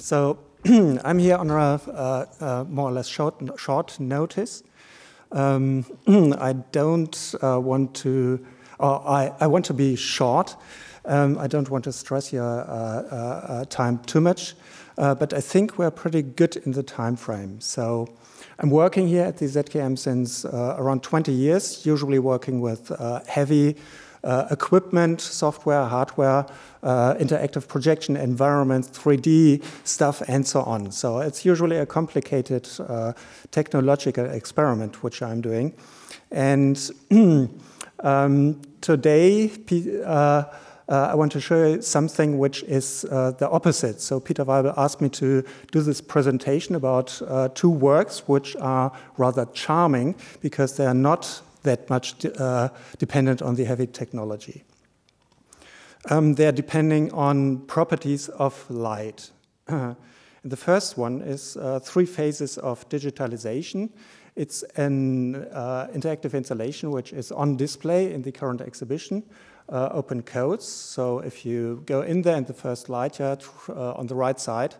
so I'm here on a more or less short, short notice. Um, I don't uh, want to, or I, I want to be short. Um, I don't want to stress your uh, uh, time too much, but I think we're pretty good in the time frame. So I'm working here at the ZKM since around 20 years, usually working with heavy uh, equipment, software, hardware, uh, interactive projection environments, 3D stuff, and so on. So it's usually a complicated uh, technological experiment which I'm doing. And um, today, uh, uh, I want to show you something which is uh, the opposite. So Peter Weibel asked me to do this presentation about two works which are rather charming because they are not that much uh, dependent on the heavy technology. Um, they're depending on properties of light. the first one is uh, three phases of digitalization. It's an uh, interactive installation which is on display in the current exhibition, uh, open codes. So if you go in there in the first light uh, on the right side,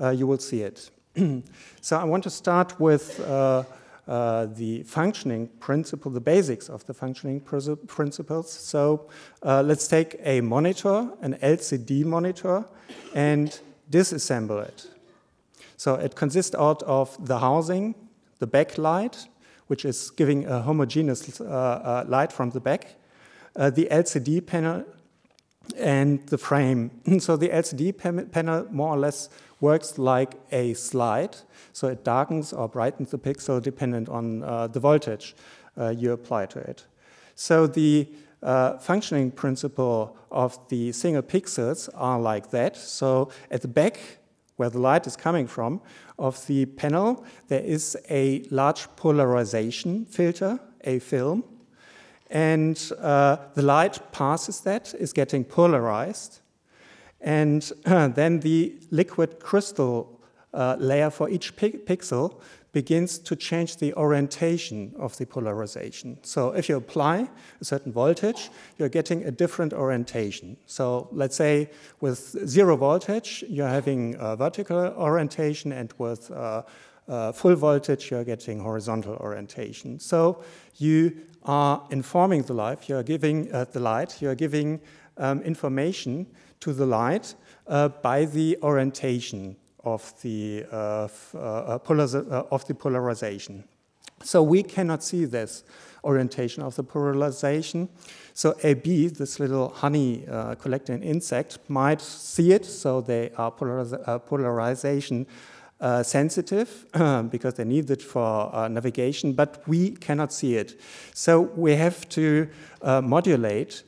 uh, you will see it. so I want to start with uh, the functioning principle, the basics of the functioning principles. So uh, let's take a monitor, an LCD monitor, and disassemble it. So it consists out of the housing, the backlight, which is giving a homogeneous uh, uh light from the back, uh, the LCD panel, and the frame. so the LCD panel more or less works like a slide. So it darkens or brightens the pixel dependent on uh, the voltage uh, you apply to it. So the uh, functioning principle of the single pixels are like that. So at the back, where the light is coming from, of the panel, there is a large polarization filter, a film, and uh, the light passes that, is getting polarized, and then the liquid crystal uh, layer for each pi pixel begins to change the orientation of the polarization. So if you apply a certain voltage, you're getting a different orientation. So let's say with zero voltage, you're having a vertical orientation, and with uh, uh, full voltage, you're getting horizontal orientation. So you are informing the light, you're giving uh, the light, you're giving um, information to the light uh, by the orientation of the, uh, uh, of the polarization. So we cannot see this orientation of the polarization. So a bee, this little honey collecting insect, might see it, so they are uh, polarization uh, sensitive because they need it for navigation, but we cannot see it. So we have to modulate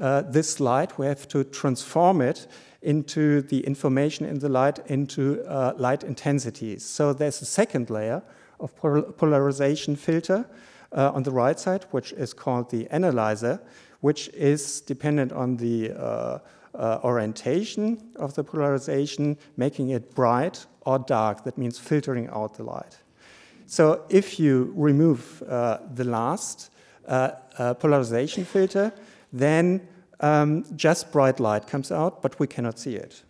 uh, this light, we have to transform it into the information in the light into uh, light intensities. So there's a second layer of polarization filter uh, on the right side, which is called the analyzer, which is dependent on the uh, uh, orientation of the polarization, making it bright or dark. That means filtering out the light. So if you remove uh, the last polarization filter, then um, just bright light comes out, but we cannot see it.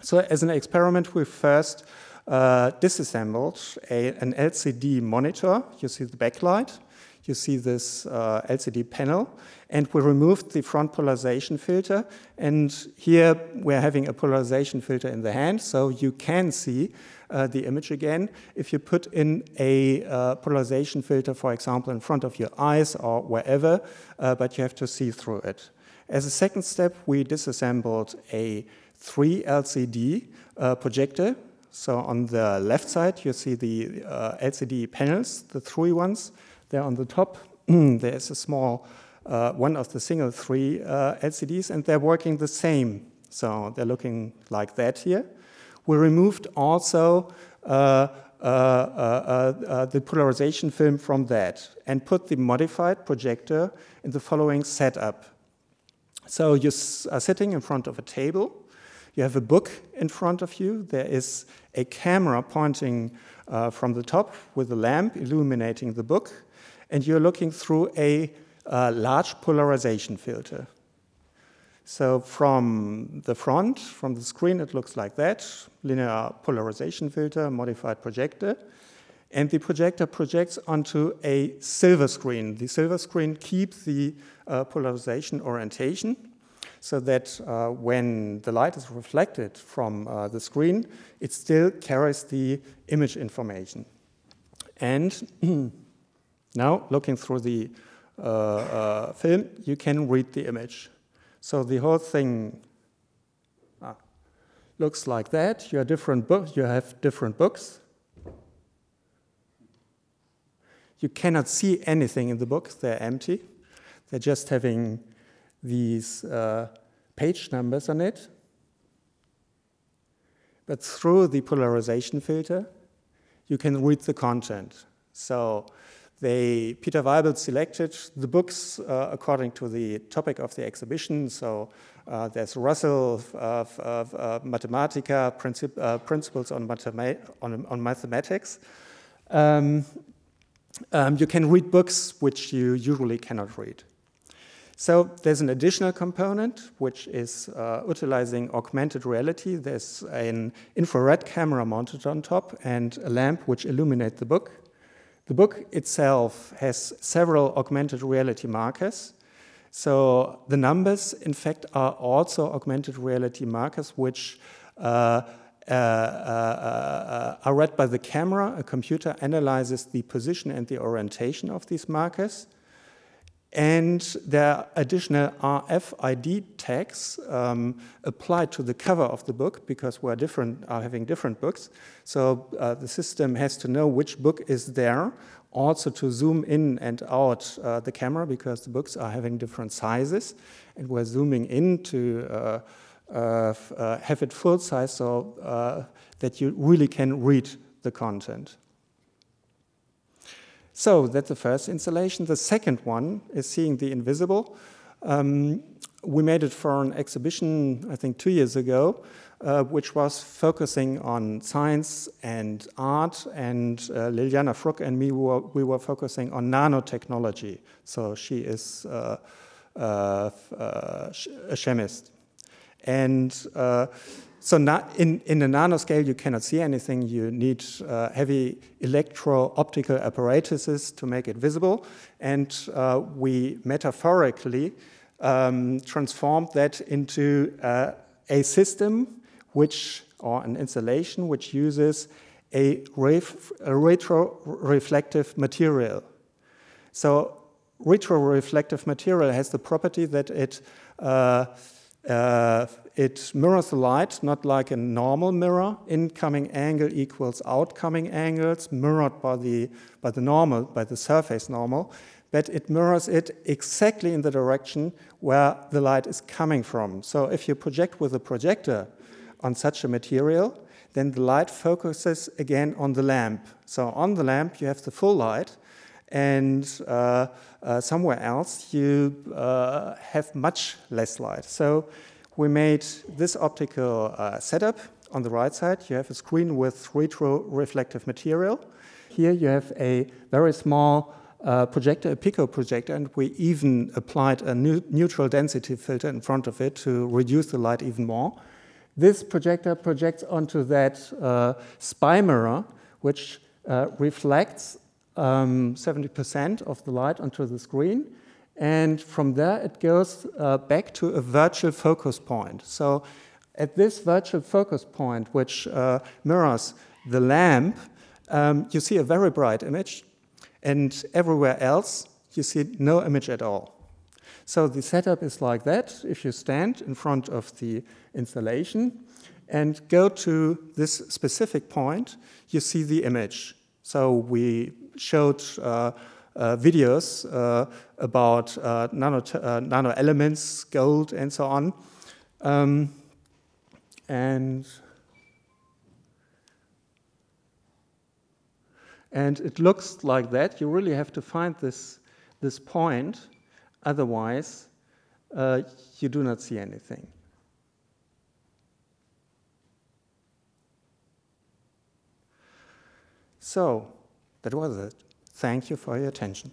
So as an experiment, we first uh, disassembled a, an LCD monitor. You see the backlight, you see this uh, LCD panel, and we removed the front polarization filter. And here we're having a polarization filter in the hand, so you can see uh, the image again. If you put in a uh, polarization filter, for example, in front of your eyes or wherever, uh, but you have to see through it. As a second step, we disassembled a 3 LCD uh, projector. So on the left side, you see the uh, LCD panels, the three ones. There on the top, there is a small uh, one of the single three LCDs, and they're working the same. So they're looking like that here. We removed also uh, uh, uh, the polarization film from that and put the modified projector in the following setup. So you are sitting in front of a table, you have a book in front of you, there is a camera pointing uh, from the top with a lamp illuminating the book, and you're looking through a uh, large polarization filter. So from the front, from the screen, it looks like that, linear polarization filter, modified projector. And the projector projects onto a silver screen. The silver screen keeps the uh, polarization orientation so that uh, when the light is reflected from uh, the screen, it still carries the image information. And now, looking through the uh, uh, film, you can read the image. So the whole thing ah, looks like that. You have different books. You have different books. You cannot see anything in the books. They're empty. They're just having these uh, page numbers on it. But through the polarization filter, you can read the content. So they, Peter Weibel selected the books uh, according to the topic of the exhibition. So uh, there's Russell of, of uh, Mathematica, Princip uh, Principles on, mathema on, on Mathematics. Um, um, you can read books which you usually cannot read. So there's an additional component which is uh, utilizing augmented reality. There's an infrared camera mounted on top and a lamp which illuminates the book. The book itself has several augmented reality markers. So the numbers, in fact, are also augmented reality markers which uh, uh, uh, uh, are read by the camera. A computer analyzes the position and the orientation of these markers. And there are additional RFID tags um, applied to the cover of the book because we're different, are having different books. So uh, the system has to know which book is there, also to zoom in and out uh, the camera because the books are having different sizes. And we're zooming in to uh, uh, uh have it full size so uh, that you really can read the content. So that's the first installation. The second one is Seeing the Invisible. Um, we made it for an exhibition, I think, two years ago, uh, which was focusing on science and art. And uh, Ljiljana Fruk and me, were, we were focusing on nanotechnology. So she is uh, uh a chemist. And uh, so in, in the nanoscale, you cannot see anything. You need uh, heavy electro-optical apparatuses to make it visible. And uh, we metaphorically um, transformed that into uh, a system which, or an installation which uses a, ref, a material. So retro-reflective material has the property that it uh, it mirrors the light, not like a normal mirror. Incoming angle equals outcoming angles, mirrored by the, by the normal, by the surface normal, but it mirrors it exactly in the direction where the light is coming from. So if you project with a projector on such a material, then the light focuses again on the lamp. So on the lamp, you have the full light, and uh, uh, somewhere else you uh, have much less light. So we made this optical uh, setup. On the right side, you have a screen with retro-reflective material. Here you have a very small uh, projector, a Pico projector, and we even applied a neutral density filter in front of it to reduce the light even more. This projector projects onto that uh, spy mirror, which uh, reflects 70% um, of the light onto the screen. And from there, it goes uh, back to a virtual focus point. So at this virtual focus point, which uh, mirrors the lamp, um, you see a very bright image. And everywhere else, you see no image at all. So the setup is like that. If you stand in front of the installation and go to this specific point, you see the image. So we showed uh, uh, videos uh, about nano, nano elements, gold, and so on. Um, and and it looks like that. You really have to find this this point, otherwise uh, you do not see anything. So that was it. Thank you for your attention.